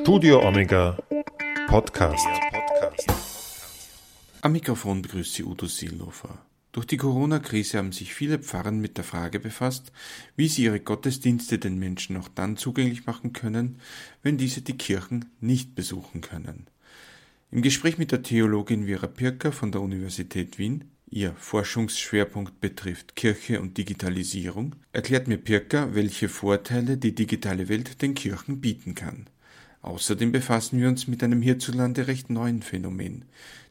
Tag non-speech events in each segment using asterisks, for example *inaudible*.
Studio Omega Podcast. Am Mikrofon begrüßt Sie Udo Seelofer. Durch die Corona-Krise haben sich viele Pfarren mit der Frage befasst, wie sie ihre Gottesdienste den Menschen auch dann zugänglich machen können, wenn diese die Kirchen nicht besuchen können. Im Gespräch mit der Theologin Vera Pirker von der Universität Wien Ihr Forschungsschwerpunkt betrifft Kirche und Digitalisierung, erklärt mir Pirker, welche Vorteile die digitale Welt den Kirchen bieten kann. Außerdem befassen wir uns mit einem hierzulande recht neuen Phänomen,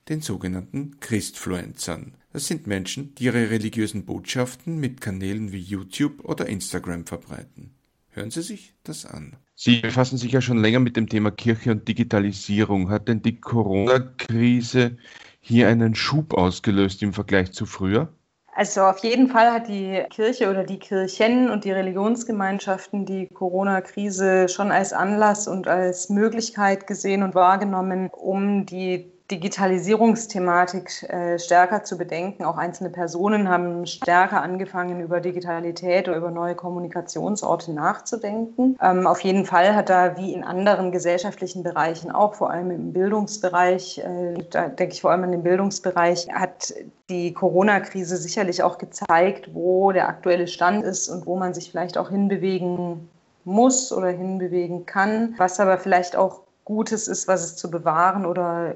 den sogenannten Christfluencern. Das sind Menschen, die ihre religiösen Botschaften mit Kanälen wie YouTube oder Instagram verbreiten. Hören Sie sich das an. Sie befassen sich ja schon länger mit dem Thema Kirche und Digitalisierung. Hat denn die Corona-Krise hier einen Schub ausgelöst im Vergleich zu früher? Also auf jeden Fall hat die Kirche oder die Kirchen und die Religionsgemeinschaften die Corona-Krise schon als Anlass und als Möglichkeit gesehen und wahrgenommen, um die Digitalisierungsthematik äh, stärker zu bedenken. Auch einzelne Personen haben stärker angefangen, über Digitalität oder über neue Kommunikationsorte nachzudenken. Ähm, auf jeden Fall hat da wie in anderen gesellschaftlichen Bereichen, auch vor allem im Bildungsbereich, äh, da denke ich vor allem an den Bildungsbereich, hat die Corona-Krise sicherlich auch gezeigt, wo der aktuelle Stand ist und wo man sich vielleicht auch hinbewegen muss oder hinbewegen kann, was aber vielleicht auch Gutes ist, was es zu bewahren oder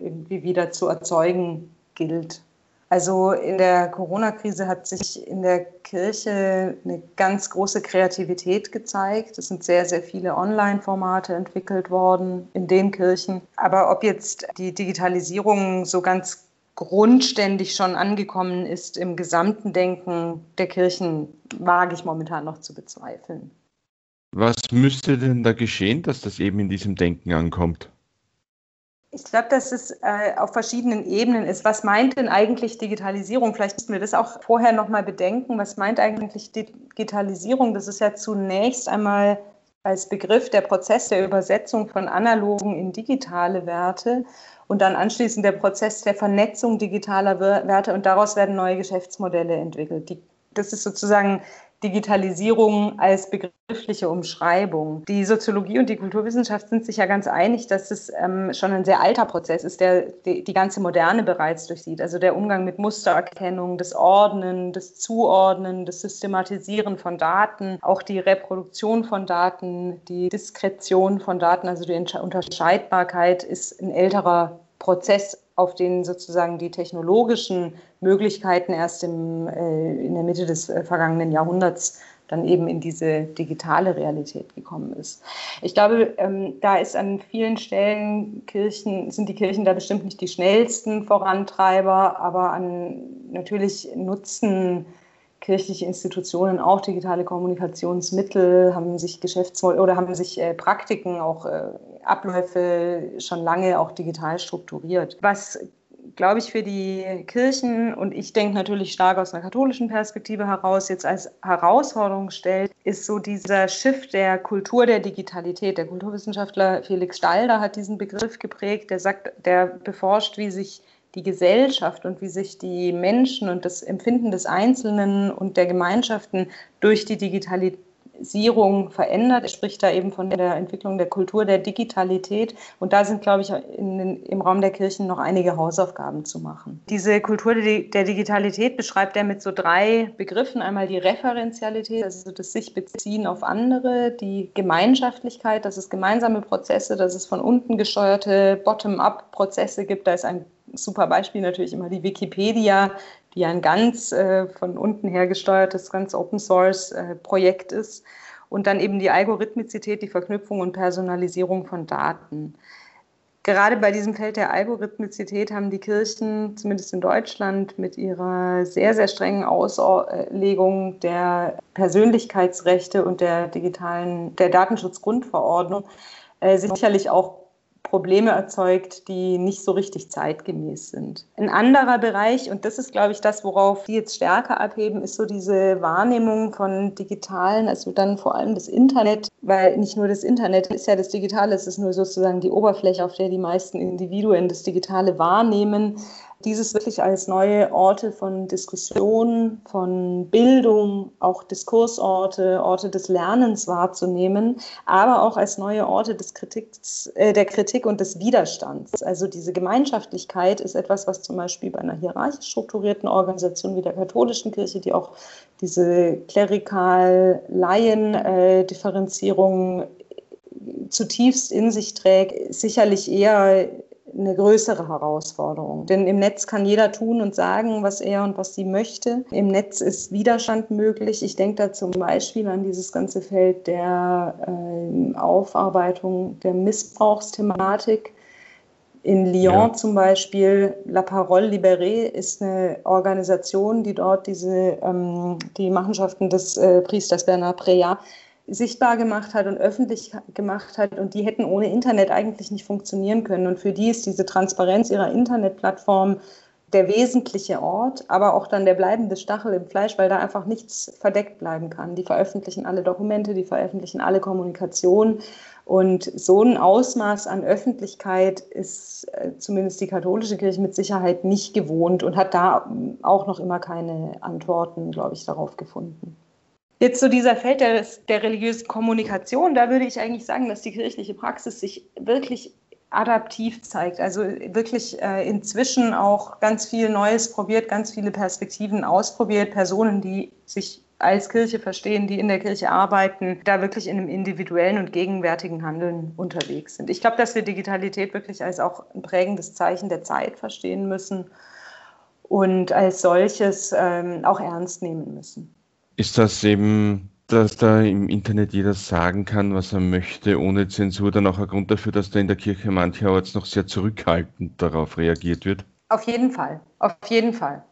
irgendwie wieder zu erzeugen gilt. Also in der Corona-Krise hat sich in der Kirche eine ganz große Kreativität gezeigt. Es sind sehr, sehr viele Online-Formate entwickelt worden in den Kirchen. Aber ob jetzt die Digitalisierung so ganz grundständig schon angekommen ist im gesamten Denken der Kirchen, wage ich momentan noch zu bezweifeln. Was müsste denn da geschehen, dass das eben in diesem Denken ankommt? Ich glaube, dass es äh, auf verschiedenen Ebenen ist. Was meint denn eigentlich Digitalisierung? Vielleicht müssen wir das auch vorher nochmal bedenken. Was meint eigentlich Digitalisierung? Das ist ja zunächst einmal als Begriff der Prozess der Übersetzung von analogen in digitale Werte und dann anschließend der Prozess der Vernetzung digitaler Werte und daraus werden neue Geschäftsmodelle entwickelt. Die, das ist sozusagen Digitalisierung als begriffliche Umschreibung. Die Soziologie und die Kulturwissenschaft sind sich ja ganz einig, dass es ähm, schon ein sehr alter Prozess ist, der die, die, ganze Moderne bereits durchsieht. Also der Umgang mit Mustererkennung, das Ordnen, das Zuordnen, das Systematisieren von Daten, auch die Reproduktion von Daten, die Diskretion von Daten, also die Unterscheidbarkeit ist ein älterer Prozess auf den sozusagen die technologischen Möglichkeiten erst im, äh, in der Mitte des äh, vergangenen Jahrhunderts dann eben in diese digitale Realität gekommen ist. Ich glaube, ähm, da ist an vielen Stellen Kirchen, sind die Kirchen da bestimmt nicht die schnellsten Vorantreiber, aber an, natürlich nutzen kirchliche Institutionen auch digitale Kommunikationsmittel, haben sich Geschäftsmodelle oder haben sich äh, Praktiken, auch äh, Abläufe schon lange auch digital strukturiert. Was glaube ich, für die Kirchen und ich denke natürlich stark aus einer katholischen Perspektive heraus jetzt als Herausforderung stellt, ist so dieser Shift der Kultur der Digitalität. Der Kulturwissenschaftler Felix Stalder hat diesen Begriff geprägt, der sagt, der beforscht, wie sich die Gesellschaft und wie sich die Menschen und das Empfinden des Einzelnen und der Gemeinschaften durch die Digitalisierung verändert. Er spricht da eben von der Entwicklung der Kultur der Digitalität. Und da sind, glaube ich, in, im Raum der Kirchen noch einige Hausaufgaben zu machen. Diese Kultur der Digitalität beschreibt er mit so drei Begriffen. Einmal die Referenzialität, also das sich beziehen auf andere, die Gemeinschaftlichkeit, dass es gemeinsame Prozesse, dass es von unten gesteuerte Bottom-up-Prozesse gibt. Da ist ein super Beispiel natürlich immer die Wikipedia, die ein ganz äh, von unten her gesteuertes, ganz Open Source äh, Projekt ist. Und dann eben die Algorithmizität, die Verknüpfung und Personalisierung von Daten. Gerade bei diesem Feld der Algorithmizität haben die Kirchen, zumindest in Deutschland, mit ihrer sehr, sehr strengen Auslegung der Persönlichkeitsrechte und der digitalen, der Datenschutzgrundverordnung äh, sicherlich auch Probleme erzeugt, die nicht so richtig zeitgemäß sind. Ein anderer Bereich, und das ist, glaube ich, das, worauf die jetzt stärker abheben, ist so diese Wahrnehmung von digitalen, also dann vor allem das Internet, weil nicht nur das Internet ist ja das Digitale, es ist nur sozusagen die Oberfläche, auf der die meisten Individuen das Digitale wahrnehmen. Dieses wirklich als neue Orte von Diskussion, von Bildung, auch Diskursorte, Orte des Lernens wahrzunehmen, aber auch als neue Orte des Kritiks, äh, der Kritik und des Widerstands. Also diese Gemeinschaftlichkeit ist etwas, was zum Beispiel bei einer hierarchisch strukturierten Organisation wie der katholischen Kirche, die auch diese klerikal-Laien-Differenzierung zutiefst in sich trägt, sicherlich eher eine größere Herausforderung. Denn im Netz kann jeder tun und sagen, was er und was sie möchte. Im Netz ist Widerstand möglich. Ich denke da zum Beispiel an dieses ganze Feld der äh, Aufarbeitung der Missbrauchsthematik. In Lyon ja. zum Beispiel, La Parole Libérée ist eine Organisation, die dort diese, ähm, die Machenschaften des äh, Priesters Bernard Preat sichtbar gemacht hat und öffentlich gemacht hat und die hätten ohne Internet eigentlich nicht funktionieren können. Und für die ist diese Transparenz ihrer Internetplattform der wesentliche Ort, aber auch dann der bleibende Stachel im Fleisch, weil da einfach nichts verdeckt bleiben kann. Die veröffentlichen alle Dokumente, die veröffentlichen alle Kommunikation. Und so ein Ausmaß an Öffentlichkeit ist äh, zumindest die katholische Kirche mit Sicherheit nicht gewohnt und hat da auch noch immer keine Antworten, glaube ich, darauf gefunden. Jetzt so dieser Feld der, der religiösen Kommunikation, da würde ich eigentlich sagen, dass die kirchliche Praxis sich wirklich adaptiv zeigt. Also wirklich äh, inzwischen auch ganz viel Neues probiert, ganz viele Perspektiven ausprobiert, Personen, die sich als Kirche verstehen, die in der Kirche arbeiten, da wirklich in einem individuellen und gegenwärtigen Handeln unterwegs sind. Ich glaube, dass wir Digitalität wirklich als auch ein prägendes Zeichen der Zeit verstehen müssen und als solches ähm, auch ernst nehmen müssen ist das eben, dass da im Internet jeder sagen kann, was er möchte, ohne Zensur, dann auch ein Grund dafür, dass da in der Kirche mancherorts noch sehr zurückhaltend darauf reagiert wird? Auf jeden Fall, auf jeden Fall.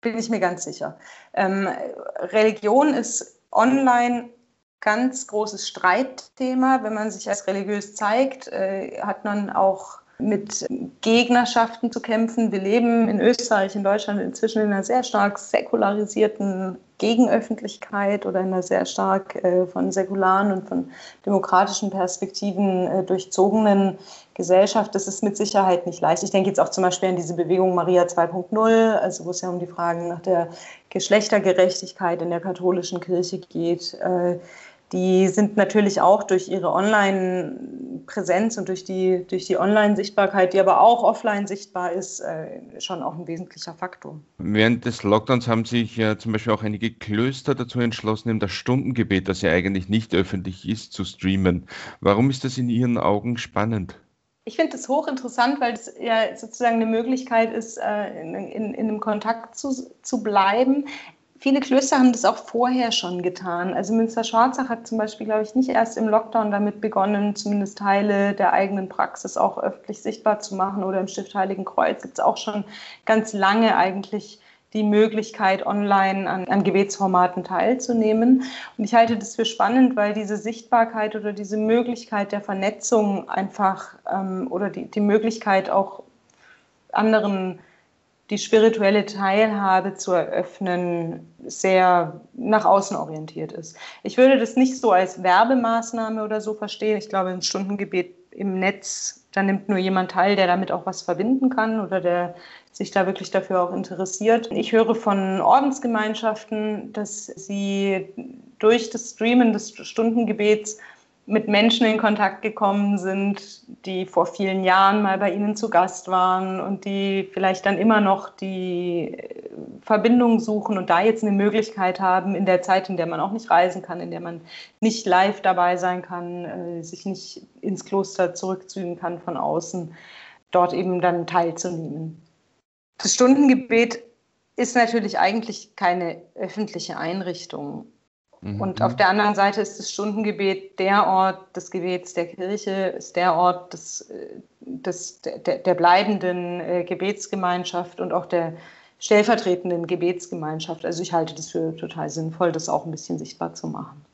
Bin ich mir ganz sicher. Ähm, Religion ist online ganz großes Streitthema. Wenn man sich als religiös zeigt, äh, hat man auch mit Gegnerschaften zu kämpfen. Wir leben in Österreich, in Deutschland inzwischen in einer sehr stark säkularisierten Gegenöffentlichkeit oder in einer sehr stark äh, von säkularen und von demokratischen Perspektiven äh, durchzogenen Gesellschaft. Das ist mit Sicherheit nicht leicht. Ich denke jetzt auch zum Beispiel an diese Bewegung Maria 2.0, also wo es ja um die Fragen nach der Geschlechtergerechtigkeit in der katholischen Kirche geht. Die sind natürlich auch durch ihre Online-Präsenz und durch die, durch die Online-Sichtbarkeit, die aber auch offline sichtbar ist, äh, schon auch ein wesentlicher Faktor. Während des Lockdowns haben sich ja zum Beispiel auch einige Klöster dazu entschlossen, eben das Stundengebet, das ja eigentlich nicht öffentlich ist, zu streamen. Warum ist das in Ihren Augen spannend? Ich finde es hochinteressant, weil es ja sozusagen eine Möglichkeit ist, äh, in, in, in einem Kontakt zu, zu bleiben. Viele Klöster haben das auch vorher schon getan. Also Münster-Schwarzach hat zum Beispiel, glaube ich, nicht erst im Lockdown damit begonnen, zumindest Teile der eigenen Praxis auch öffentlich sichtbar zu machen. Oder im Stift Heiligen Kreuz gibt es auch schon ganz lange eigentlich die Möglichkeit, online an, an, Gebetsformaten teilzunehmen. Und ich halte das für spannend, weil diese Sichtbarkeit oder diese Möglichkeit der Vernetzung einfach ähm, oder die, die Möglichkeit auch anderen die spirituelle Teilhabe zu eröffnen, sehr nach außen orientiert ist. Ich würde das nicht so als Werbemaßnahme oder so verstehen. Ich glaube, ein Stundengebet im Netz, da nimmt nur jemand teil, der damit auch was verbinden kann oder der sich da wirklich dafür auch interessiert. Ich höre von Ordensgemeinschaften, dass sie durch das Streamen des Stundengebets mit Menschen in Kontakt gekommen sind, die vor vielen Jahren mal bei ihnen zu Gast waren und die vielleicht dann immer noch die Verbindung suchen und da jetzt eine Möglichkeit haben, in der Zeit, in der man auch nicht reisen kann, in der man nicht live dabei sein kann, äh, sich nicht ins Kloster zurückziehen kann von außen, dort eben dann teilzunehmen. Das Stundengebet ist natürlich eigentlich keine öffentliche Einrichtung. Mhm. Und auf der anderen Seite ist das Stundengebet der Ort des Gebets der Kirche, ist der Ort des, äh, des, der, der bleibenden äh, Gebetsgemeinschaft und auch der stellvertretenden Gebetsgemeinschaft. Also ich halte das für total sinnvoll, das auch ein bisschen sichtbar zu machen.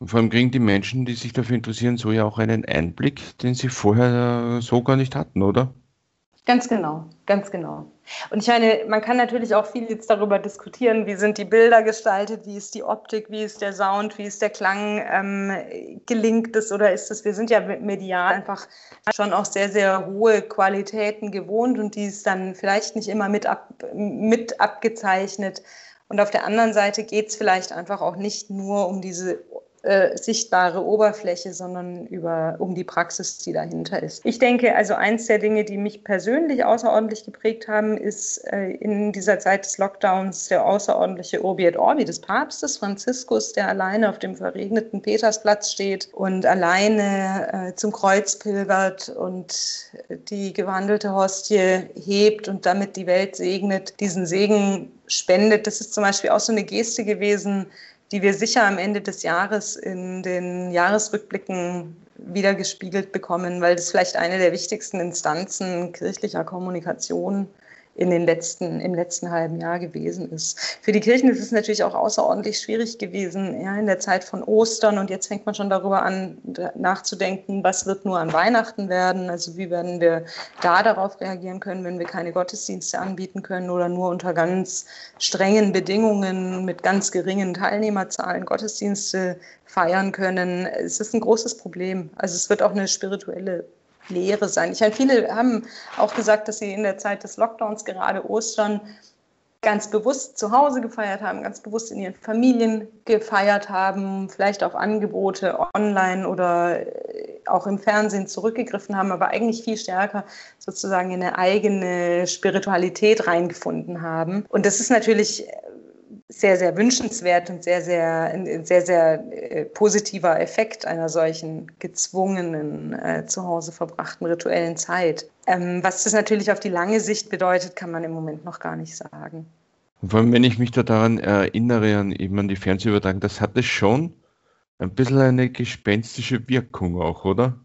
Und vor allem kriegen die Menschen, die sich dafür interessieren, so ja auch einen Einblick, den sie vorher so gar nicht hatten, oder? Ganz genau, ganz genau. Und ich meine, man kann natürlich auch viel jetzt darüber diskutieren, wie sind die Bilder gestaltet, wie ist die Optik, wie ist der Sound, wie ist der Klang, ähm, gelingt es oder ist es, wir sind ja medial einfach schon auch sehr, sehr hohe Qualitäten gewohnt und die ist dann vielleicht nicht immer mit, ab, mit abgezeichnet. Und auf der anderen Seite geht es vielleicht einfach auch nicht nur um diese äh, sichtbare Oberfläche, sondern über, um die Praxis, die dahinter ist. Ich denke, also eins der Dinge, die mich persönlich außerordentlich geprägt haben, ist äh, in dieser Zeit des Lockdowns der außerordentliche Urbi et Orbi des Papstes Franziskus, der alleine auf dem verregneten Petersplatz steht und alleine äh, zum Kreuz pilgert und die gewandelte Hostie hebt und damit die Welt segnet, diesen Segen spendet. Das ist zum Beispiel auch so eine Geste gewesen, die wir sicher am Ende des Jahres in den Jahresrückblicken wiedergespiegelt bekommen, weil das vielleicht eine der wichtigsten Instanzen kirchlicher Kommunikation in den letzten, im letzten halben Jahr gewesen ist. Für die Kirchen ist es natürlich auch außerordentlich schwierig gewesen, ja, in der Zeit von Ostern. Und jetzt fängt man schon darüber an, nachzudenken, was wird nur an Weihnachten werden? Also wie werden wir da darauf reagieren können, wenn wir keine Gottesdienste anbieten können oder nur unter ganz strengen Bedingungen mit ganz geringen Teilnehmerzahlen Gottesdienste feiern können? Es ist ein großes Problem. Also es wird auch eine spirituelle Lehre sein. Ich meine, viele haben auch gesagt, dass sie in der Zeit des Lockdowns, gerade Ostern, ganz bewusst zu Hause gefeiert haben, ganz bewusst in ihren Familien gefeiert haben, vielleicht auf Angebote online oder äh, auch im Fernsehen zurückgegriffen haben, aber eigentlich viel stärker sozusagen in eine eigene Spiritualität reingefunden haben. Und das ist natürlich sehr, sehr wünschenswert und sehr, sehr, ein sehr, sehr äh, positiver Effekt einer solchen gezwungenen, äh, zu Hause verbrachten rituellen Zeit. Ähm, was das natürlich auf die lange Sicht bedeutet, kann man im Moment noch gar nicht sagen. Vor allem, wenn ich mich da daran erinnere, an eben an die Fernsehübertragung, das hatte schon ein bisschen eine gespenstische Wirkung auch, oder?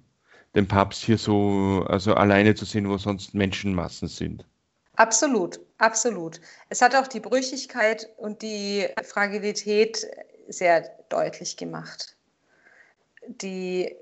Den Papst hier so, also alleine zu sehen, wo sonst Menschenmassen sind. Absolut, absolut. Es hat auch die Brüchigkeit und die Fragilität sehr deutlich gemacht, die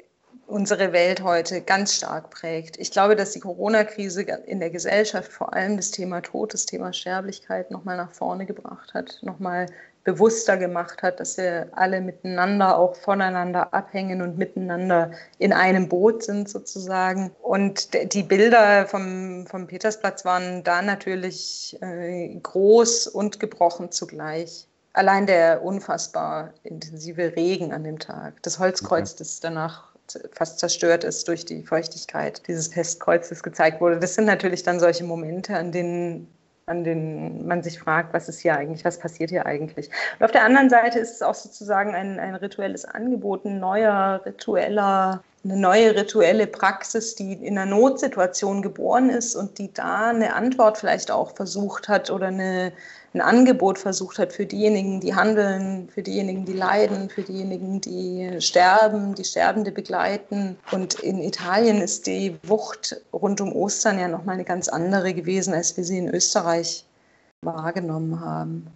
unsere Welt heute ganz stark prägt. Ich glaube, dass die Corona-Krise in der Gesellschaft vor allem das Thema Tod, das Thema Sterblichkeit nochmal nach vorne gebracht hat, nochmal bewusster gemacht hat, dass wir alle miteinander auch voneinander abhängen und miteinander in einem Boot sind sozusagen. Und die Bilder vom, vom Petersplatz waren da natürlich äh, groß und gebrochen zugleich. Allein der unfassbar intensive Regen an dem Tag, das Holzkreuz, das danach fast zerstört ist durch die Feuchtigkeit dieses Festkreuzes gezeigt wurde. Das sind natürlich dann solche Momente, an denen an denen man sich fragt, was ist hier eigentlich, was passiert hier eigentlich. Und auf der anderen Seite ist es auch sozusagen ein, ein rituelles Angebot, ein neuer ritueller, eine neue rituelle Praxis, die in einer Notsituation geboren ist und die da eine Antwort vielleicht auch versucht hat oder eine, ein Angebot versucht hat für diejenigen, die handeln, für diejenigen, die leiden, für diejenigen, die sterben, die Sterbende begleiten. Und in Italien ist die Wucht rund um Ostern ja nochmal eine ganz andere gewesen, als wir sie in Österreich wahrgenommen haben.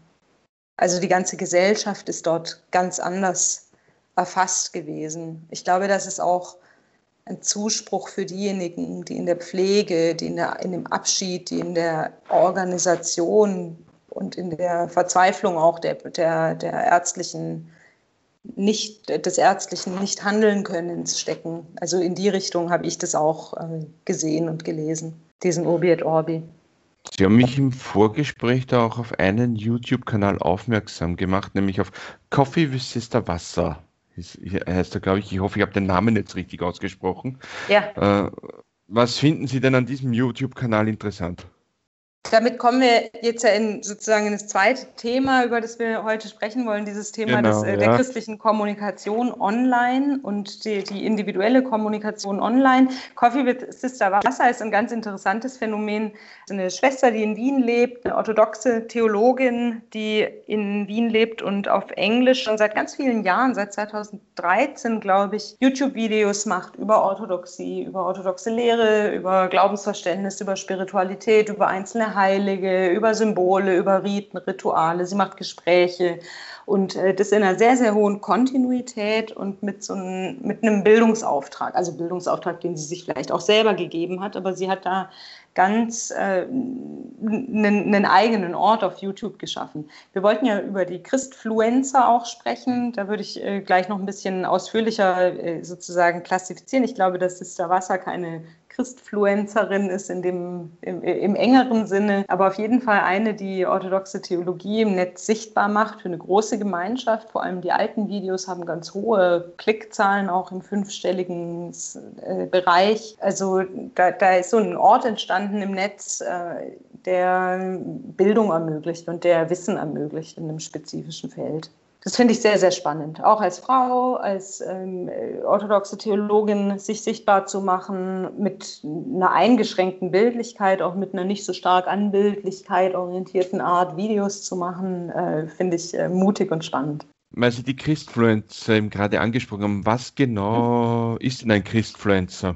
Also die ganze Gesellschaft ist dort ganz anders erfasst gewesen. Ich glaube, dass es auch ein Zuspruch für diejenigen, die in der Pflege, die in, der, in dem Abschied, die in der Organisation und in der Verzweiflung auch der, der, der ärztlichen nicht, des ärztlichen nicht handeln können stecken. Also in die Richtung habe ich das auch äh, gesehen und gelesen, diesen Obi et Orbi. Sie haben mich im Vorgespräch da auch auf einen YouTube-Kanal aufmerksam gemacht, nämlich auf Coffee with Sister Wasser. Heißt er, glaube ich. Ich hoffe, ich habe den Namen jetzt richtig ausgesprochen. Ja. Äh, was finden Sie denn an diesem YouTube-Kanal interessant? Damit kommen wir jetzt ja in, sozusagen in das zweite Thema, über das wir heute sprechen wollen, dieses Thema genau, des, äh, der christlichen Kommunikation online und die, die, individuelle Kommunikation online. Coffee with Sister Wasser ist ein ganz interessantes Phänomen. Eine Schwester, die in Wien lebt, eine orthodoxe Theologin, die in Wien lebt und auf Englisch schon seit ganz vielen Jahren, seit 2013, glaube ich, YouTube-Videos macht über Orthodoxie, über orthodoxe Lehre, über Glaubensverständnis, über Spiritualität, über einzelne Heilige, über Symbole, über Riten, Rituale. Sie macht Gespräche und äh, das in einer sehr, sehr hohen Kontinuität und mit so einem, mit einem Bildungsauftrag, also Bildungsauftrag, den sie sich vielleicht auch selber gegeben hat, aber sie hat da ganz äh, einen, eigenen Ort auf YouTube geschaffen. Wir wollten ja über die Christfluencer auch sprechen. Da würde ich äh, gleich noch ein bisschen ausführlicher äh, sozusagen klassifizieren. Ich glaube, dass Sister Wasser keine Christfluencerin ist in dem, im, im, engeren Sinne, aber auf jeden Fall eine, die orthodoxe Theologie im Netz sichtbar macht für eine große Gemeinschaft. Vor allem die alten Videos haben ganz hohe Klickzahlen, auch im fünfstelligen äh, Bereich. Also da, da, ist so ein Ort entstanden im Netz, äh, der Bildung ermöglicht und der Wissen ermöglicht in einem spezifischen Feld das finde ich sehr, sehr spannend. Auch als Frau, als ähm, orthodoxe Theologin sich sichtbar zu machen, mit einer eingeschränkten Bildlichkeit, auch mit einer nicht so stark an Bildlichkeit orientierten Art Videos zu machen, äh, finde ich äh, mutig und spannend. Weil Sie die Christfluencer eben gerade angesprochen haben, was genau ist denn ein Christfluencer?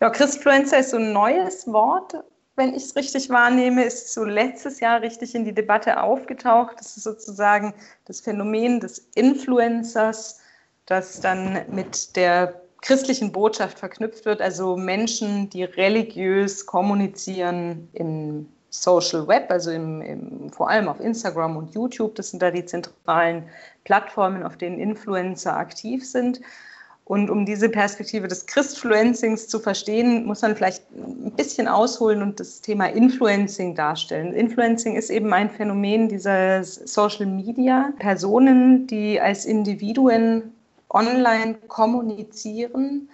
Ja, Christfluencer ist so ein neues Wort, wenn ich es richtig wahrnehme, ist so letztes Jahr richtig in die Debatte aufgetaucht. Das ist sozusagen das Phänomen des Influencers, das dann mit der christlichen Botschaft verknüpft wird, also Menschen, die religiös kommunizieren im Social Web, also im, im, vor allem auf Instagram und YouTube. Das sind da die zentralen Plattformen, auf denen Influencer aktiv sind. Und um diese Perspektive des Christfluencings zu verstehen, muss man vielleicht ein bisschen ausholen und das Thema Influencing darstellen. Influencing ist eben ein Phänomen dieser Social Media. Personen, die als Individuen online kommunizieren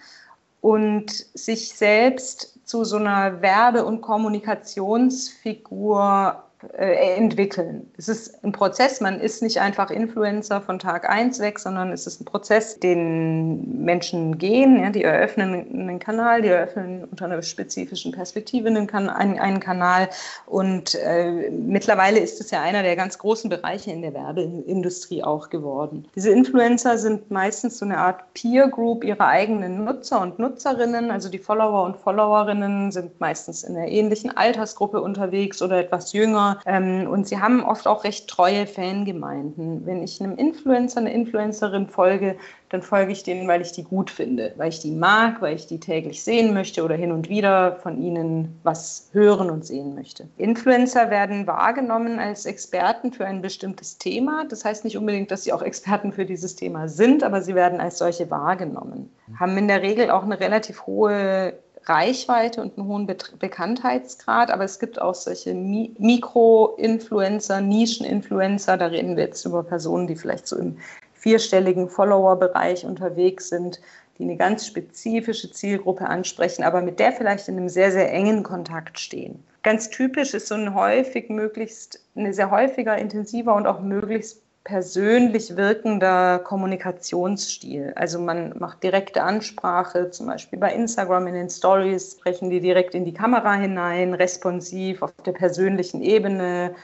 und sich selbst zu so einer Werbe- und Kommunikationsfigur äh, entwickeln. Es ist ein Prozess, man ist nicht einfach Influencer von Tag 1 weg, sondern es ist ein Prozess, den Menschen gehen, ja, die eröffnen einen Kanal, die eröffnen unter einer spezifischen Perspektive einen, einen, einen Kanal und äh, mittlerweile ist es ja einer der ganz großen Bereiche in der Werbeindustrie auch geworden. Diese Influencer sind meistens so eine Art Peer Group ihrer eigenen Nutzer und Nutzerinnen, also die Follower und Followerinnen sind meistens in einer ähnlichen Altersgruppe unterwegs oder etwas jünger ähm, und sie haben oft auch recht treue Fangemeinden. Wenn ich einem Influencer, einer Influencerin folge, dann folge ich denen, weil ich die gut finde, weil ich die mag, weil ich die täglich sehen möchte oder hin und wieder von ihnen was hören und sehen möchte. Influencer werden wahrgenommen als Experten für ein bestimmtes Thema. Das heißt nicht unbedingt, dass sie auch Experten für dieses Thema sind, aber sie werden als solche wahrgenommen. Haben in der Regel auch eine relativ hohe Reichweite und einen hohen Be Bekanntheitsgrad, aber es gibt auch solche Mi Mikro-Influencer, Nischen-Influencer, da reden wir jetzt über Personen, die vielleicht so im vierstelligen Follower-Bereich unterwegs sind, die eine ganz spezifische Zielgruppe ansprechen, aber mit der vielleicht in einem sehr, sehr engen Kontakt stehen. Ganz typisch ist so ein häufig möglichst, ein sehr häufiger, intensiver und auch möglichst persönlich wirkender Kommunikationsstil. Also man macht direkte Ansprache, zum Beispiel bei Instagram in den Stories, sprechen die direkt in die Kamera hinein, responsiv auf der persönlichen Ebene,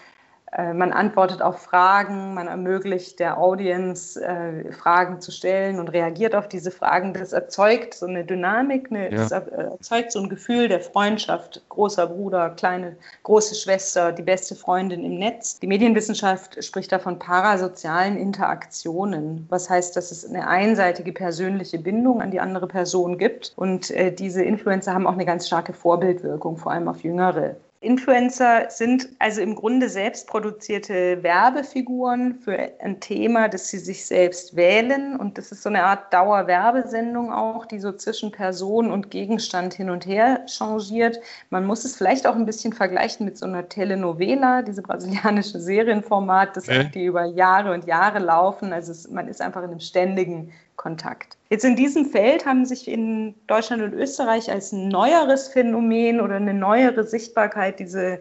man antwortet auf Fragen, man ermöglicht der Audience äh, Fragen zu stellen und reagiert auf diese Fragen. Das erzeugt so eine Dynamik, eine, ja. das erzeugt so ein Gefühl der Freundschaft, großer Bruder, kleine, große Schwester, die beste Freundin im Netz. Die Medienwissenschaft spricht da von parasozialen Interaktionen, was heißt, dass es eine einseitige persönliche Bindung an die andere Person gibt. Und äh, diese Influencer haben auch eine ganz starke Vorbildwirkung, vor allem auf Jüngere. Influencer sind also im Grunde selbstproduzierte Werbefiguren für ein Thema, das sie sich selbst wählen. Und das ist so eine Art Dauerwerbesendung auch, die so zwischen Person und Gegenstand hin und her changiert. Man muss es vielleicht auch ein bisschen vergleichen mit so einer Telenovela, diese brasilianische Serienformat, das äh? die über Jahre und Jahre laufen. Also es, man ist einfach in einem ständigen Kontakt. Jetzt in diesem Feld haben sich in Deutschland und Österreich als neueres Phänomen oder eine neuere Sichtbarkeit diese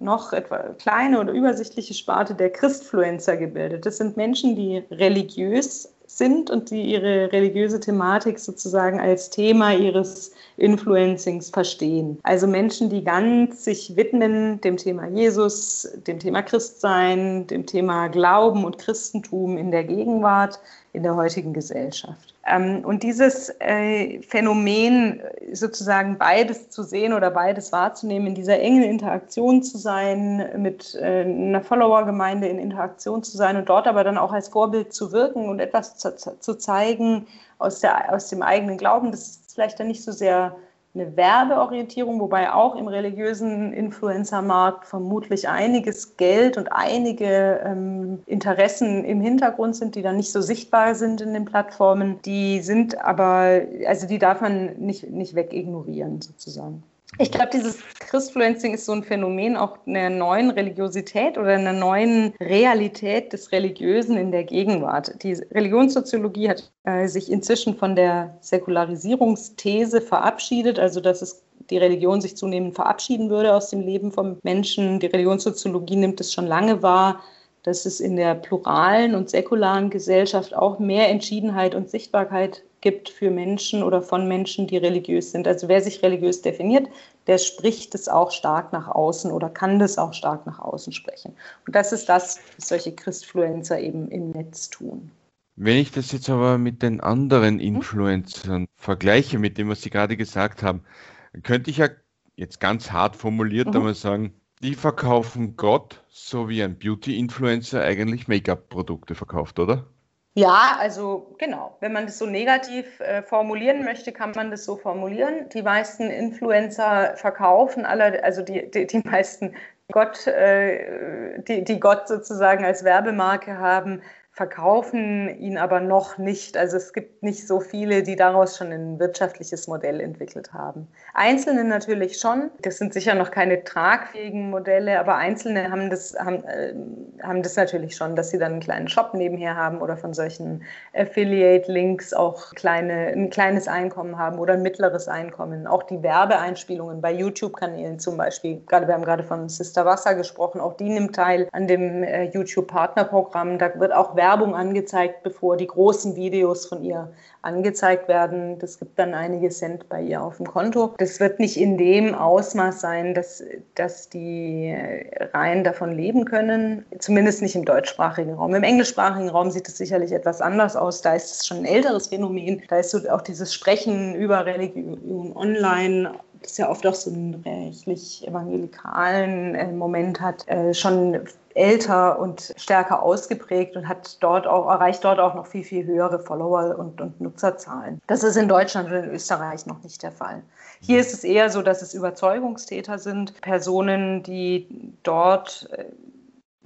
noch etwa kleine oder übersichtliche Sparte der Christfluencer gebildet. Das sind Menschen, die religiös sind und die ihre religiöse Thematik sozusagen als Thema ihres Influencings verstehen. Also Menschen, die ganz sich widmen dem Thema Jesus, dem Thema Christsein, dem Thema Glauben und Christentum in der Gegenwart, in der heutigen Gesellschaft. Ähm, und dieses äh, Phänomen, sozusagen beides zu sehen oder beides wahrzunehmen, in dieser engen Interaktion zu sein, mit äh, einer Follower-Gemeinde in Interaktion zu sein und dort aber dann auch als Vorbild zu wirken und etwas zu, zu zeigen aus, der, aus dem eigenen Glauben, das ist vielleicht dann nicht so sehr eine Werbeorientierung, wobei auch im religiösen Influencer-Markt vermutlich einiges Geld und einige ähm, Interessen im Hintergrund sind, die dann nicht so sichtbar sind in den Plattformen. Die sind aber, also die darf man nicht, nicht wegignorieren sozusagen. Ich glaube, dieses Christfluencing ist so ein Phänomen auch einer neuen Religiosität oder einer neuen Realität des Religiösen in der Gegenwart. Die Religionssoziologie hat äh, sich inzwischen von der Säkularisierungsthese verabschiedet, also dass es die Religion sich zunehmend verabschieden würde aus dem Leben vom Menschen. Die Religionssoziologie nimmt es schon lange wahr, dass es in der pluralen und säkularen Gesellschaft auch mehr Entschiedenheit und Sichtbarkeit gibt für Menschen oder von Menschen, die religiös sind. Also wer sich religiös definiert, der spricht es auch stark nach außen oder kann das auch stark nach außen sprechen. Und das ist das, was solche Christfluencer eben im Netz tun. Wenn ich das jetzt aber mit den anderen Influencern hm? vergleiche, mit dem, was Sie gerade gesagt haben, könnte ich ja jetzt ganz hart formuliert mhm. einmal sagen, die verkaufen Gott, so wie ein Beauty-Influencer eigentlich Make-up-Produkte verkauft, oder? Ja, also genau. Wenn man das so negativ äh, formulieren möchte, kann man das so formulieren. Die meisten Influencer verkaufen alle, also die, die, die meisten Gott, äh, die, die Gott sozusagen als Werbemarke haben, verkaufen ihn aber noch nicht. Also es gibt nicht so viele, die daraus schon ein wirtschaftliches Modell entwickelt haben. Einzelne natürlich schon. Das sind sicher noch keine tragfähigen Modelle, aber Einzelne haben das, haben, äh, haben das natürlich schon, dass sie dann einen kleinen Shop nebenher haben oder von solchen Affiliate-Links auch kleine, ein kleines Einkommen haben oder ein mittleres Einkommen. Auch die Werbeeinspielungen bei YouTube-Kanälen zum Beispiel. Gerade, wir haben gerade von Sister Wasser gesprochen. Auch die nimmt teil an dem äh, YouTube-Partnerprogramm. Da wird auch Werbung Werbung angezeigt, bevor die großen Videos von ihr angezeigt werden. Das gibt dann einige Cent bei ihr auf dem Konto. Das wird nicht in dem Ausmaß sein, dass, dass die Reihen davon leben können, zumindest nicht im deutschsprachigen Raum. Im englischsprachigen Raum sieht es sicherlich etwas anders aus. Da ist es schon ein älteres Phänomen. Da ist so auch dieses Sprechen über Religion online das ja oft auch so einen rechtlich evangelikalen äh, Moment hat, äh, schon älter und stärker ausgeprägt und hat dort auch, erreicht dort auch noch viel, viel höhere Follower und, und Nutzerzahlen. Das ist in Deutschland und in Österreich noch nicht der Fall. Hier ist es eher so, dass es Überzeugungstäter sind, Personen, die dort äh,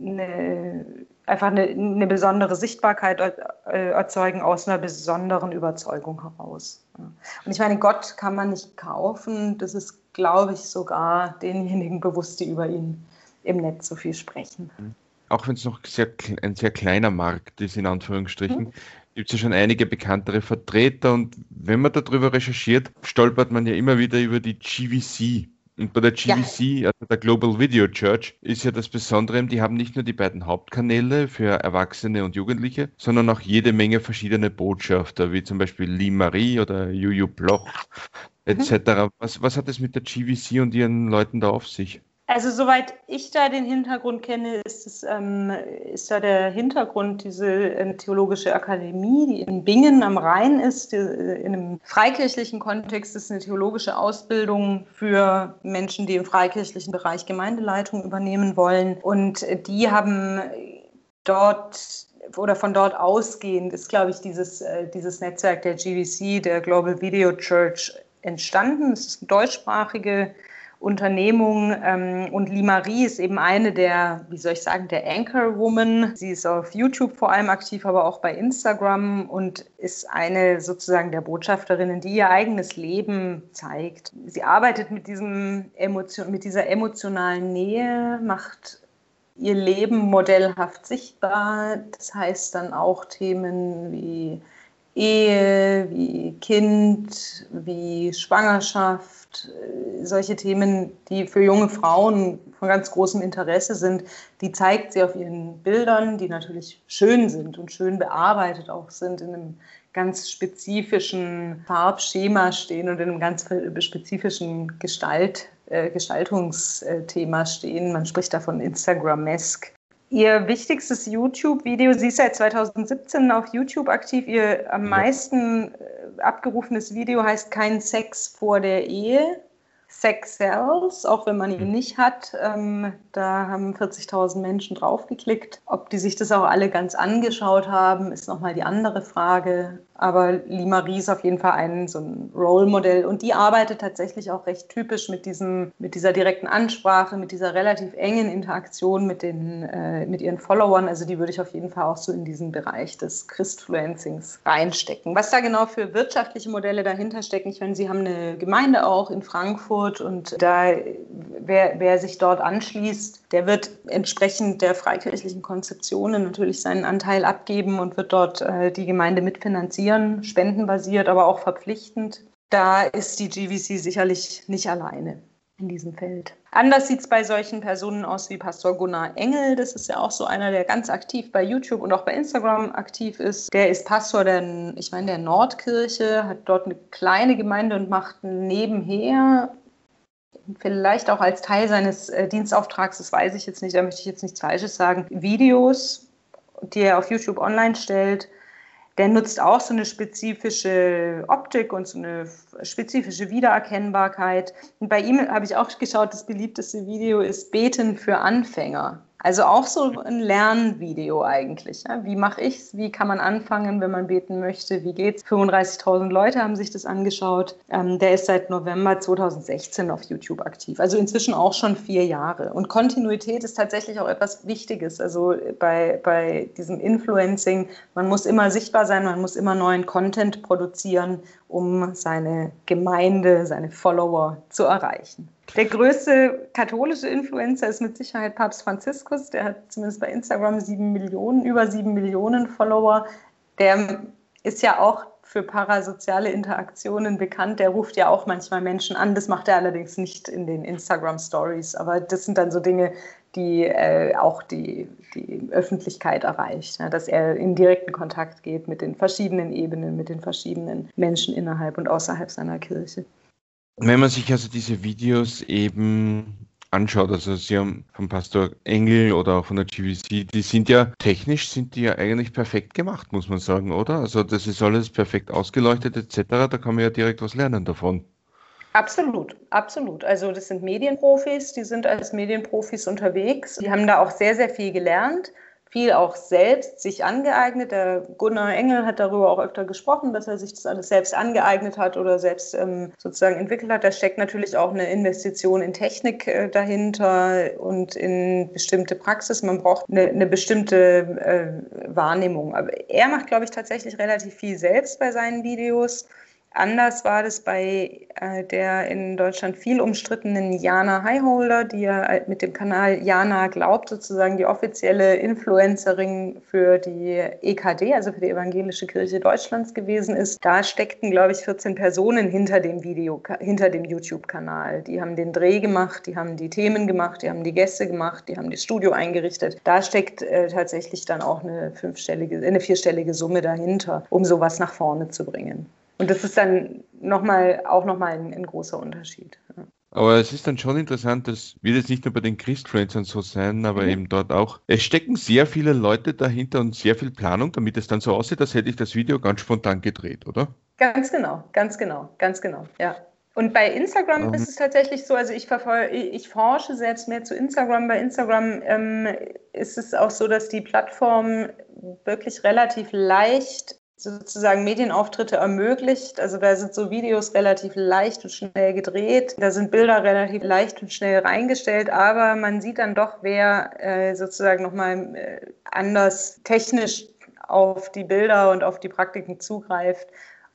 eine, einfach eine, eine, besondere Sichtbarkeit äh, erzeugen aus einer besonderen Überzeugung heraus. Und ich meine, Gott kann man nicht kaufen. Das ist, glaube ich, sogar denjenigen bewusst, die über ihn im Netz so viel sprechen. Mhm. Auch wenn es noch sehr, ein sehr kleiner Markt ist, in Anführungsstrichen, mhm. gibt es ja schon einige bekanntere Vertreter und wenn man darüber recherchiert, stolpert man ja immer wieder über die GVC. Und bei der GVC, ja. also der Global Video Church, ist ja das Besondere, die haben nicht nur die beiden Hauptkanäle für Erwachsene und Jugendliche, sondern auch jede Menge verschiedene Botschafter, wie zum Beispiel Lee Marie oder Juju Bloch etc. Mhm. Was, was hat es mit der GVC und ihren Leuten da auf sich? Also soweit ich da den Hintergrund kenne, ist, es, ähm, ist da der Hintergrund diese äh, Theologische Akademie, die in Bingen am Rhein ist. Die, äh, in einem freikirchlichen Kontext ist eine theologische Ausbildung für Menschen, die im freikirchlichen Bereich Gemeindeleitung übernehmen wollen. Und die haben dort oder von dort ausgehend ist, glaube ich, dieses, äh, dieses Netzwerk der GVC, der Global Video Church, entstanden. Es ist eine deutschsprachige Unternehmung. Ähm, und Limarie ist eben eine der, wie soll ich sagen, der Anchor-Woman. Sie ist auf YouTube vor allem aktiv, aber auch bei Instagram und ist eine sozusagen der Botschafterinnen, die ihr eigenes Leben zeigt. Sie arbeitet mit, diesem Emotion, mit dieser emotionalen Nähe, macht ihr Leben modellhaft sichtbar. Das heißt dann auch Themen wie Ehe, wie Kind, wie Schwangerschaft, äh, solche Themen, die für junge Frauen von ganz großem Interesse sind, die zeigt sie auf ihren Bildern, die natürlich schön sind und schön bearbeitet auch sind, in einem ganz spezifischen Farbschema stehen und in einem ganz spezifischen Gestalt, äh, Gestaltungsthema stehen. Man spricht davon Instagram-esque. Ihr wichtigstes YouTube-Video, sie ist seit 2017 auf YouTube aktiv. Ihr am meisten abgerufenes Video heißt Kein Sex vor der Ehe. Sex Sells, auch wenn man ihn hm. nicht hat. Ähm, da haben 40.000 Menschen draufgeklickt. Ob die sich das auch alle ganz angeschaut haben, ist nochmal die andere Frage. Aber Limarie ist auf jeden Fall ein so ein Role-Modell und die arbeitet tatsächlich auch recht typisch mit diesem, mit dieser direkten Ansprache, mit dieser relativ engen Interaktion mit den, äh, mit ihren Followern. Also die würde ich auf jeden Fall auch so in diesen Bereich des Christfluencings reinstecken. Was da genau für wirtschaftliche Modelle dahinter stecken, ich meine, Sie haben eine Gemeinde auch in Frankfurt und da, wer, wer sich dort anschließt, der wird entsprechend der freikirchlichen Konzeptionen natürlich seinen Anteil abgeben und wird dort äh, die Gemeinde mitfinanzieren, spendenbasiert, aber auch verpflichtend. Da ist die GVC sicherlich nicht alleine in diesem Feld. Anders sieht es bei solchen Personen aus wie Pastor Gunnar Engel. Das ist ja auch so einer, der ganz aktiv bei YouTube und auch bei Instagram aktiv ist. Der ist Pastor der, ich meine, der Nordkirche, hat dort eine kleine Gemeinde und macht nebenher vielleicht auch als Teil seines äh, Dienstauftrags, das weiß ich jetzt nicht, da möchte ich jetzt nichts Falsches sagen, Videos, die er auf YouTube online stellt. Der nutzt auch so eine spezifische Optik und so eine spezifische Wiedererkennbarkeit. Und bei ihm habe ich auch geschaut, das beliebteste Video ist Beten für Anfänger. Also auch so ein Lernvideo eigentlich. Ja? Wie mache ich es? Wie kann man anfangen, wenn man beten möchte? Wie geht's? 35.000 Leute haben sich das angeschaut. Ähm, der ist seit November 2016 auf YouTube aktiv. Also inzwischen auch schon vier Jahre. Und Kontinuität ist tatsächlich auch etwas Wichtiges. Also bei, bei diesem Influencing, man muss immer sichtbar sein, man muss immer neuen Content produzieren, um seine Gemeinde, seine Follower zu erreichen. Der größte katholische Influencer ist mit Sicherheit Papst Franziskus. Der hat zumindest bei Instagram sieben Millionen, über sieben Millionen Follower. Der ist ja auch für parasoziale Interaktionen bekannt. Der ruft ja auch manchmal Menschen an. Das macht er allerdings nicht in den Instagram Stories. Aber das sind dann so Dinge, die äh, auch die, die Öffentlichkeit erreicht. Ja, dass er in direkten Kontakt geht mit den verschiedenen Ebenen, mit den verschiedenen Menschen innerhalb und außerhalb seiner Kirche. Wenn man sich also diese Videos eben anschaut, also Sie haben vom Pastor Engel oder auch von der GVC, die sind ja technisch sind die ja eigentlich perfekt gemacht, muss man sagen, oder? Also das ist alles perfekt ausgeleuchtet etc. Da kann man ja direkt was lernen davon. Absolut, absolut. Also das sind Medienprofis, die sind als Medienprofis unterwegs. Die haben da auch sehr, sehr viel gelernt viel auch selbst sich angeeignet. Der Gunnar Engel hat darüber auch öfter gesprochen, dass er sich das alles selbst angeeignet hat oder selbst ähm, sozusagen entwickelt hat. Da steckt natürlich auch eine Investition in Technik äh, dahinter und in bestimmte Praxis. Man braucht eine, eine bestimmte äh, Wahrnehmung. Aber er macht, glaube ich, tatsächlich relativ viel selbst bei seinen Videos. Anders war das bei äh, der in Deutschland viel umstrittenen Jana Highholder, die ja äh, mit dem Kanal Jana glaubt, sozusagen die offizielle Influencerin für die EKD, also für die Evangelische Kirche Deutschlands gewesen ist. Da steckten, glaube ich, 14 Personen hinter dem Video, hinter dem YouTube-Kanal. Die haben den Dreh gemacht, die haben die Themen gemacht, die haben die Gäste gemacht, die haben das Studio eingerichtet. Da steckt äh, tatsächlich dann auch eine fünfstellige, eine vierstellige Summe dahinter, um sowas nach vorne zu bringen. Und das ist dann noch mal, auch nochmal ein, ein großer Unterschied. Ja. Aber es ist dann schon interessant, das wird jetzt nicht nur bei den Christfriendsern so sein, aber mhm. eben dort auch. Es stecken sehr viele Leute dahinter und sehr viel Planung, damit es dann so aussieht, als hätte ich das Video ganz spontan gedreht, oder? Ganz genau, ganz genau, ganz genau, ja. Und bei Instagram ähm. ist es tatsächlich so, also ich, verfolge, ich forsche selbst mehr zu Instagram. Bei Instagram ähm, ist es auch so, dass die Plattform wirklich relativ leicht sozusagen Medienauftritte ermöglicht. Also da sind so Videos relativ leicht und schnell gedreht, da sind Bilder relativ leicht und schnell reingestellt, aber man sieht dann doch, wer äh, sozusagen nochmal äh, anders technisch auf die Bilder und auf die Praktiken zugreift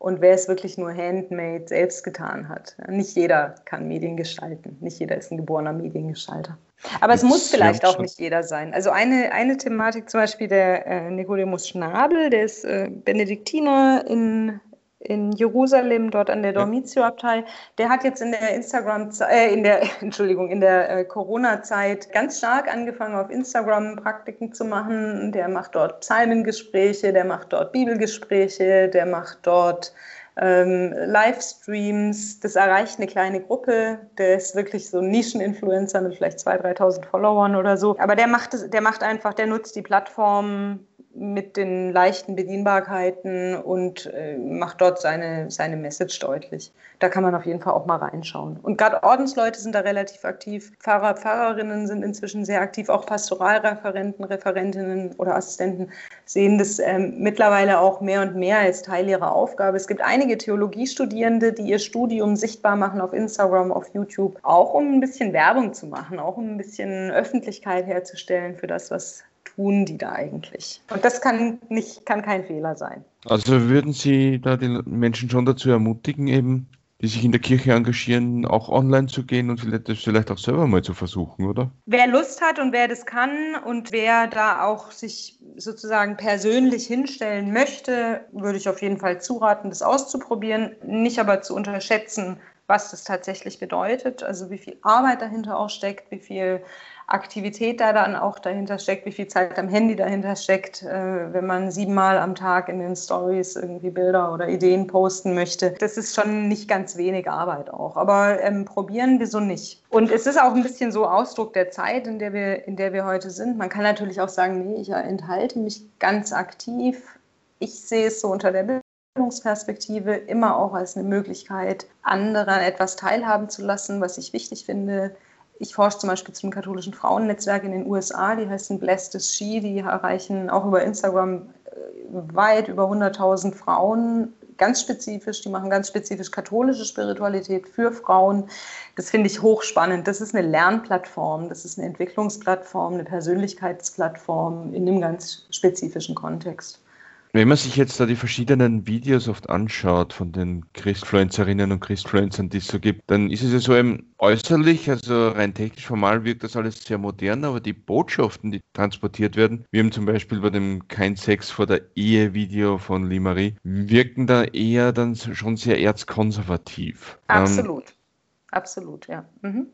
und wer es wirklich nur handmade selbst getan hat. Nicht jeder kann Medien gestalten, nicht jeder ist ein geborener Mediengestalter. Aber es muss vielleicht auch nicht jeder sein. Also eine, eine Thematik zum Beispiel der äh, Nicodemus Schnabel, der ist äh, Benediktiner in, in Jerusalem, dort an der Dormitio-Abtei. Der hat jetzt in der Instagram, äh, in der, *laughs* Entschuldigung, in der äh, Corona-Zeit ganz stark angefangen, auf Instagram Praktiken zu machen. Der macht dort Psalmengespräche, der macht dort Bibelgespräche, der macht dort ähm, Livestreams, das erreicht eine kleine Gruppe, der ist wirklich so ein Nischeninfluencer mit vielleicht 2.000, 3.000 Followern oder so. Aber der macht, das, der macht einfach, der nutzt die Plattform mit den leichten Bedienbarkeiten und äh, macht dort seine, seine Message deutlich. Da kann man auf jeden Fall auch mal reinschauen. Und gerade Ordensleute sind da relativ aktiv. Pfarrer, Pfarrerinnen sind inzwischen sehr aktiv. Auch Pastoralreferenten, Referentinnen oder Assistenten sehen das ähm, mittlerweile auch mehr und mehr als Teil ihrer Aufgabe. Es gibt einige Theologiestudierende, die ihr Studium sichtbar machen auf Instagram, auf YouTube, auch um ein bisschen Werbung zu machen, auch um ein bisschen Öffentlichkeit herzustellen für das, was tun die da eigentlich? Und das kann, nicht, kann kein Fehler sein. Also würden Sie da den Menschen schon dazu ermutigen, eben, die sich in der Kirche engagieren, auch online zu gehen und vielleicht, das vielleicht auch selber mal zu versuchen, oder? Wer Lust hat und wer das kann und wer da auch sich sozusagen persönlich hinstellen möchte, würde ich auf jeden Fall zuraten, das auszuprobieren, nicht aber zu unterschätzen, was das tatsächlich bedeutet, also wie viel Arbeit dahinter auch steckt, wie viel Aktivität da dann auch dahinter steckt, wie viel Zeit am Handy dahinter steckt, äh, wenn man siebenmal am Tag in den Stories irgendwie Bilder oder Ideen posten möchte. Das ist schon nicht ganz wenig Arbeit auch. Aber ähm, probieren wir so nicht. Und es ist auch ein bisschen so Ausdruck der Zeit, in der wir, in der wir heute sind. Man kann natürlich auch sagen, nee, ich enthalte mich ganz aktiv. Ich sehe es so unter der Bildungsperspektive immer auch als eine Möglichkeit, anderen etwas teilhaben zu lassen, was ich wichtig finde ich forsche zum Beispiel zum katholischen Frauennetzwerk in den USA, die heißen Blessed is She, die erreichen auch über Instagram äh, weit über 100.000 Frauen, ganz spezifisch, die machen ganz spezifisch katholische Spiritualität für Frauen. Das finde ich hochspannend. Das ist eine Lernplattform, das ist eine Entwicklungsplattform, eine Persönlichkeitsplattform in einem ganz spezifischen Kontext. Wenn man sich jetzt da die verschiedenen Videos oft anschaut von den Christfluencerinnen und Christfluencern, die es so gibt, dann ist es ja so eben äußerlich, also rein technisch formal wirkt das alles sehr modern, aber die Botschaften, die transportiert werden, wie eben zum Beispiel bei dem Kein Sex vor der Ehe Video von Limari, wirken da eher dann schon sehr erzkonservativ. Ähm, Absolut. Ähm, Absolut, ja. Mhm.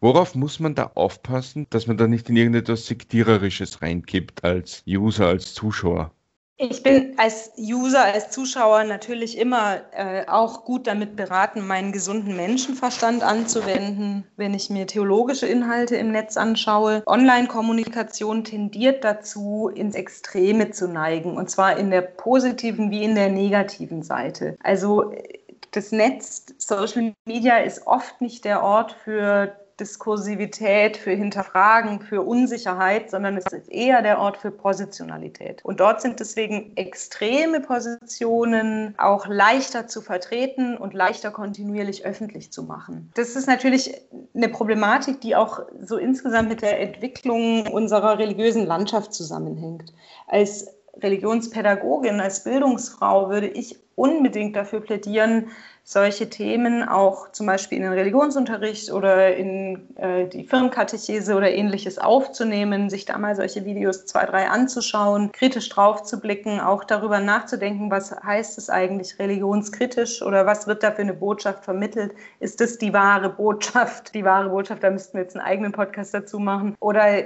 Worauf muss man da aufpassen, dass man da nicht in irgendetwas Sektiererisches reinkippt als User, als Zuschauer? Ich bin als User, als Zuschauer natürlich immer äh, auch gut damit beraten, meinen gesunden Menschenverstand anzuwenden, wenn ich mir theologische Inhalte im Netz anschaue. Online-Kommunikation tendiert dazu, ins Extreme zu neigen, und zwar in der positiven wie in der negativen Seite. Also das Netz, Social Media ist oft nicht der Ort für Diskursivität, für Hinterfragen, für Unsicherheit, sondern es ist eher der Ort für Positionalität. Und dort sind deswegen extreme Positionen auch leichter zu vertreten und leichter kontinuierlich öffentlich zu machen. Das ist natürlich eine Problematik, die auch so insgesamt mit der Entwicklung unserer religiösen Landschaft zusammenhängt. Als Religionspädagogin, als Bildungsfrau würde ich unbedingt dafür plädieren, solche Themen auch zum Beispiel in den Religionsunterricht oder in äh, die Firmenkatechese oder ähnliches aufzunehmen, sich da mal solche Videos zwei, drei anzuschauen, kritisch drauf zu blicken, auch darüber nachzudenken, was heißt es eigentlich religionskritisch oder was wird da für eine Botschaft vermittelt? Ist das die wahre Botschaft? Die wahre Botschaft, da müssten wir jetzt einen eigenen Podcast dazu machen. Oder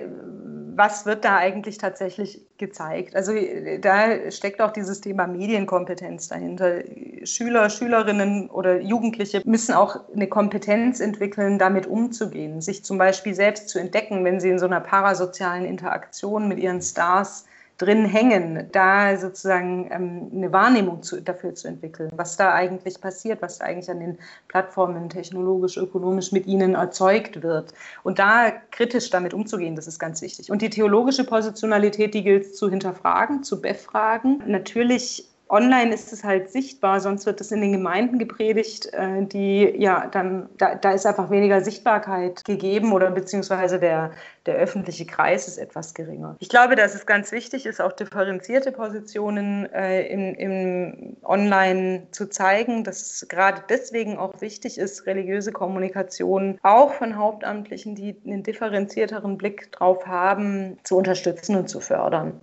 was wird da eigentlich tatsächlich gezeigt? Also da steckt auch dieses Thema Medienkompetenz dahinter. Schüler, Schülerinnen oder Jugendliche müssen auch eine Kompetenz entwickeln, damit umzugehen, sich zum Beispiel selbst zu entdecken, wenn sie in so einer parasozialen Interaktion mit ihren Stars drin hängen, da sozusagen ähm, eine Wahrnehmung zu, dafür zu entwickeln, was da eigentlich passiert, was da eigentlich an den Plattformen technologisch, ökonomisch mit ihnen erzeugt wird. Und da kritisch damit umzugehen, das ist ganz wichtig. Und die theologische Positionalität, die gilt zu hinterfragen, zu befragen. Natürlich Online ist es halt sichtbar, sonst wird es in den Gemeinden gepredigt, äh, die ja dann, da, da ist einfach weniger Sichtbarkeit gegeben oder beziehungsweise der, der öffentliche Kreis ist etwas geringer. Ich glaube, dass es ganz wichtig ist, auch differenzierte Positionen äh, im, im Online zu zeigen, dass es gerade deswegen auch wichtig ist, religiöse Kommunikation auch von Hauptamtlichen, die einen differenzierteren Blick drauf haben, zu unterstützen und zu fördern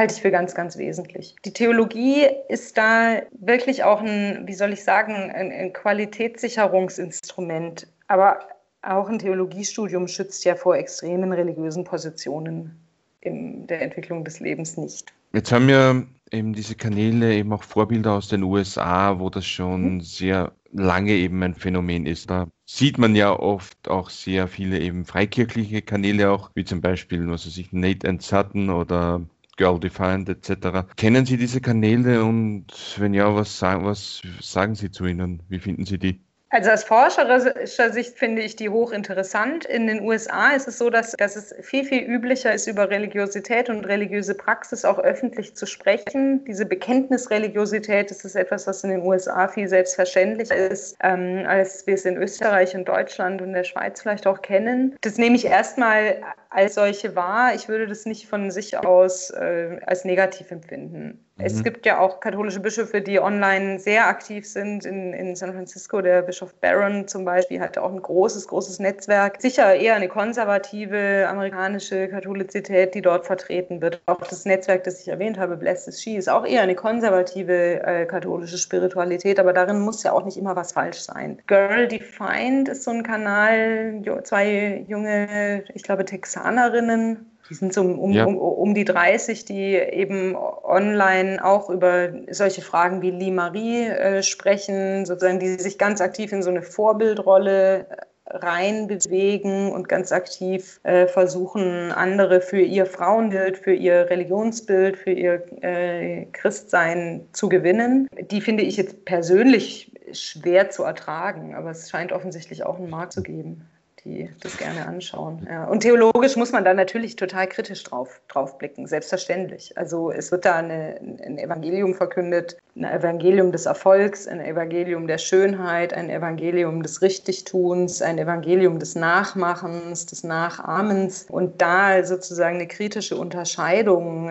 halte ich für ganz, ganz wesentlich. Die Theologie ist da wirklich auch ein, wie soll ich sagen, ein, ein Qualitätssicherungsinstrument. Aber auch ein Theologiestudium schützt ja vor extremen religiösen Positionen in der Entwicklung des Lebens nicht. Jetzt haben ja eben diese Kanäle eben auch Vorbilder aus den USA, wo das schon mhm. sehr lange eben ein Phänomen ist. Da sieht man ja oft auch sehr viele eben freikirchliche Kanäle auch, wie zum Beispiel, was weiß ich, Nate and Sutton oder Girl Defined etc. Kennen Sie diese Kanäle und wenn ja, was sagen, was sagen Sie zu ihnen? Wie finden Sie die? Also aus forscherischer Sicht finde ich die hochinteressant. In den USA ist es so, dass, dass es viel, viel üblicher ist, über Religiosität und religiöse Praxis auch öffentlich zu sprechen. Diese Bekenntnisreligiosität, das ist etwas, was in den USA viel selbstverständlicher ist, ähm, als wir es in Österreich und Deutschland und der Schweiz vielleicht auch kennen. Das nehme ich erstmal als solche wahr. Ich würde das nicht von sich aus äh, als negativ empfinden. Mhm. Es gibt ja auch katholische Bischöfe, die online sehr aktiv sind. In, in San Francisco, der Bischof Barron zum Beispiel, hat auch ein großes, großes Netzwerk. Sicher eher eine konservative amerikanische Katholizität, die dort vertreten wird. Auch das Netzwerk, das ich erwähnt habe, Blessed is She, ist auch eher eine konservative äh, katholische Spiritualität, aber darin muss ja auch nicht immer was falsch sein. Girl Defined ist so ein Kanal, zwei junge, ich glaube, Texaner Amerikanerinnen, die sind so um, ja. um, um, die 30, die eben online auch über solche Fragen wie Lee Marie äh, sprechen, sozusagen, die sich ganz aktiv in so eine Vorbildrolle reinbewegen und ganz aktiv äh, versuchen, andere für ihr Frauenbild, für ihr Religionsbild, für ihr äh, Christsein zu gewinnen. Die finde ich jetzt persönlich schwer zu ertragen, aber es scheint offensichtlich auch einen Markt zu geben die das gerne anschauen. Ja. Und theologisch muss man da natürlich total kritisch drauf, drauf blicken, selbstverständlich. Also es wird da eine, ein Evangelium verkündet, ein Evangelium des Erfolgs, ein Evangelium der Schönheit, ein Evangelium des Richtigtuns, ein Evangelium des Nachmachens, des Nachahmens. Und da sozusagen eine kritische Unterscheidung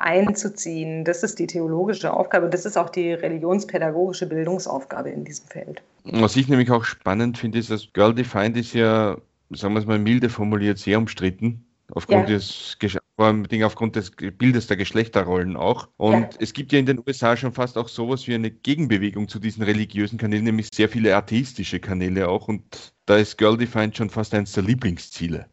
einzuziehen. Das ist die theologische Aufgabe. Das ist auch die religionspädagogische Bildungsaufgabe in diesem Feld. Was ich nämlich auch spannend finde, ist, dass Girl Defined ist ja, sagen wir es mal milde formuliert, sehr umstritten. Aufgrund, ja. des, vor allem aufgrund des Bildes der Geschlechterrollen auch. Und ja. es gibt ja in den USA schon fast auch sowas wie eine Gegenbewegung zu diesen religiösen Kanälen, nämlich sehr viele atheistische Kanäle auch. Und da ist Girl Defined schon fast eines der Lieblingsziele.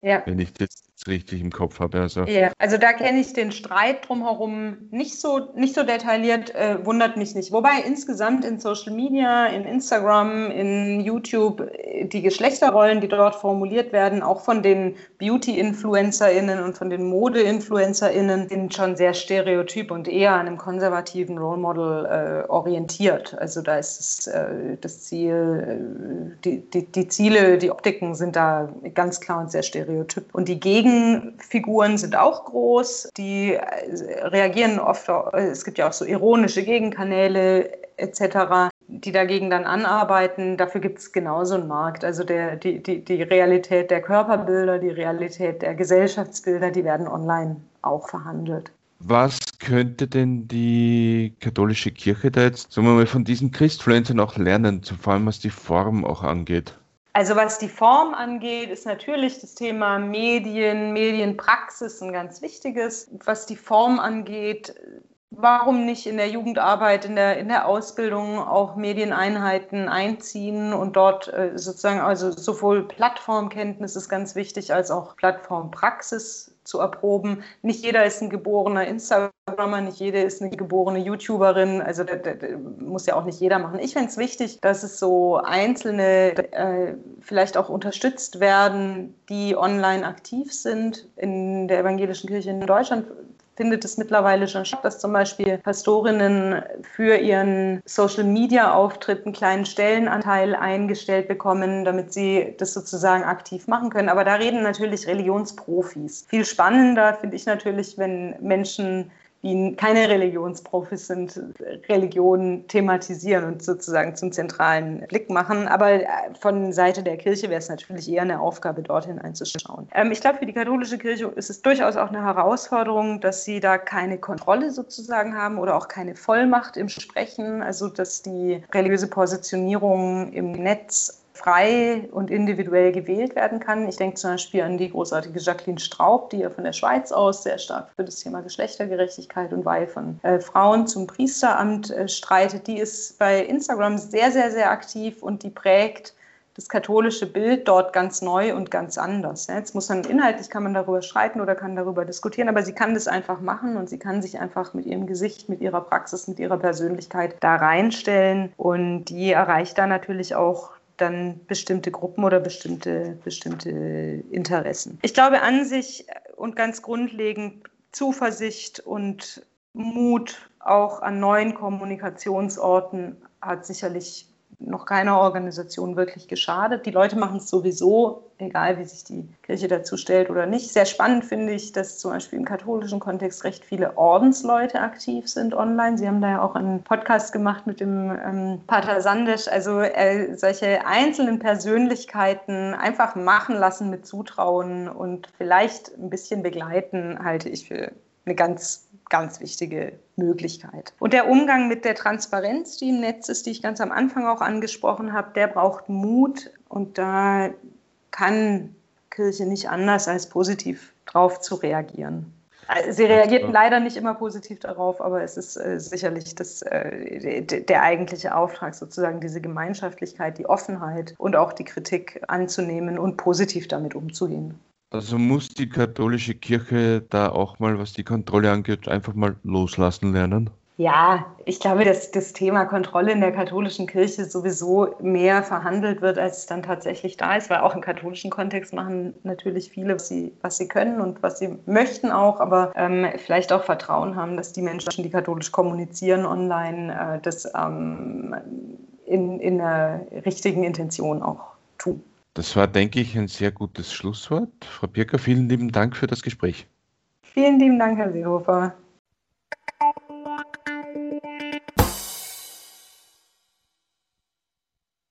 Ja. Wenn ich das richtig im Kopf habe. Also, ja, also da kenne ich den Streit drumherum nicht so, nicht so detailliert, äh, wundert mich nicht. Wobei insgesamt in Social Media, in Instagram, in YouTube äh, die Geschlechterrollen, die dort formuliert werden, auch von den Beauty-InfluencerInnen und von den Mode-InfluencerInnen, sind schon sehr stereotyp und eher an einem konservativen Role Model äh, orientiert. Also da ist es, äh, das Ziel, äh, die, die, die Ziele, die Optiken sind da ganz klar und sehr stereotyp. Und die Gegen Gegenfiguren sind auch groß, die äh, reagieren oft, es gibt ja auch so ironische Gegenkanäle etc., die dagegen dann anarbeiten. Dafür gibt es genauso einen Markt. Also der, die, die, die Realität der Körperbilder, die Realität der Gesellschaftsbilder, die werden online auch verhandelt. Was könnte denn die katholische Kirche da jetzt, sagen wir mal, von diesen Christfluencern auch lernen, vor allem was die Form auch angeht? Also was die Form angeht, ist natürlich das Thema Medien, Medienpraxis ein ganz wichtiges. Was die Form angeht, warum nicht in der Jugendarbeit, in der, in der Ausbildung auch Medieneinheiten einziehen und dort äh, sozusagen, also sowohl Plattformkenntnis ist ganz wichtig als auch Plattformpraxis zu erproben. Nicht jeder ist ein geborener Instagrammer, nicht jede ist eine geborene YouTuberin. Also das, das muss ja auch nicht jeder machen. Ich finde es wichtig, dass es so einzelne äh, vielleicht auch unterstützt werden, die online aktiv sind. In der evangelischen Kirche in Deutschland findet es mittlerweile schon statt, dass zum Beispiel Pastorinnen für ihren Social-Media-Auftritt einen kleinen Stellenanteil eingestellt bekommen, damit sie das sozusagen aktiv machen können. Aber da reden natürlich Religionsprofis. Viel spannender finde ich natürlich, wenn Menschen die keine Religionsprofis sind, Religion thematisieren und sozusagen zum zentralen Blick machen. Aber äh, von Seite der Kirche wäre es natürlich eher eine Aufgabe, dorthin einzuschauen. Ähm, ich glaube, für die katholische Kirche ist es durchaus auch eine Herausforderung, dass sie da keine Kontrolle sozusagen haben oder auch keine Vollmacht im Sprechen. Also, dass die religiöse Positionierung im Netz frei und individuell gewählt werden kann. Ich denke zum Beispiel an die großartige Jacqueline Straub, die ja von der Schweiz aus sehr stark für das Thema Geschlechtergerechtigkeit und Weihe von äh, Frauen zum Priesteramt äh, streitet. Die ist bei Instagram sehr, sehr, sehr aktiv und die prägt das katholische Bild dort ganz neu und ganz anders. Jetzt muss man inhaltlich kann man darüber streiten oder kann darüber diskutieren, aber sie kann das einfach machen und sie kann sich einfach mit ihrem Gesicht, mit ihrer Praxis, mit ihrer Persönlichkeit da reinstellen und die erreicht da natürlich auch dann bestimmte Gruppen oder bestimmte, bestimmte Interessen. Ich glaube an sich und ganz grundlegend Zuversicht und Mut auch an neuen Kommunikationsorten hat sicherlich noch keiner Organisation wirklich geschadet. Die Leute machen es sowieso, egal wie sich die Kirche dazu stellt oder nicht. Sehr spannend finde ich, dass zum Beispiel im katholischen Kontext recht viele Ordensleute aktiv sind online. Sie haben da ja auch einen Podcast gemacht mit dem ähm, Pater Sandesch. Also äh, solche einzelnen Persönlichkeiten einfach machen lassen mit Zutrauen und vielleicht ein bisschen begleiten, halte ich für eine ganz ganz wichtige Möglichkeit. Und der Umgang mit der Transparenz, die im Netz ist, die ich ganz am Anfang auch angesprochen habe, der braucht Mut und da kann Kirche nicht anders als positiv drauf zu reagieren. Also, sie reagierten leider nicht immer positiv darauf, aber es ist äh, sicherlich das, äh, der eigentliche Auftrag, sozusagen diese Gemeinschaftlichkeit, die Offenheit und auch die Kritik anzunehmen und positiv damit umzugehen. Also muss die katholische Kirche da auch mal, was die Kontrolle angeht, einfach mal loslassen lernen? Ja, ich glaube, dass das Thema Kontrolle in der katholischen Kirche sowieso mehr verhandelt wird, als es dann tatsächlich da ist, weil auch im katholischen Kontext machen natürlich viele, was sie, was sie können und was sie möchten auch, aber ähm, vielleicht auch Vertrauen haben, dass die Menschen, die katholisch kommunizieren online, äh, das ähm, in, in der richtigen Intention auch tun. Das war, denke ich, ein sehr gutes Schlusswort. Frau Birker, vielen lieben Dank für das Gespräch. Vielen lieben Dank, Herr Seehofer.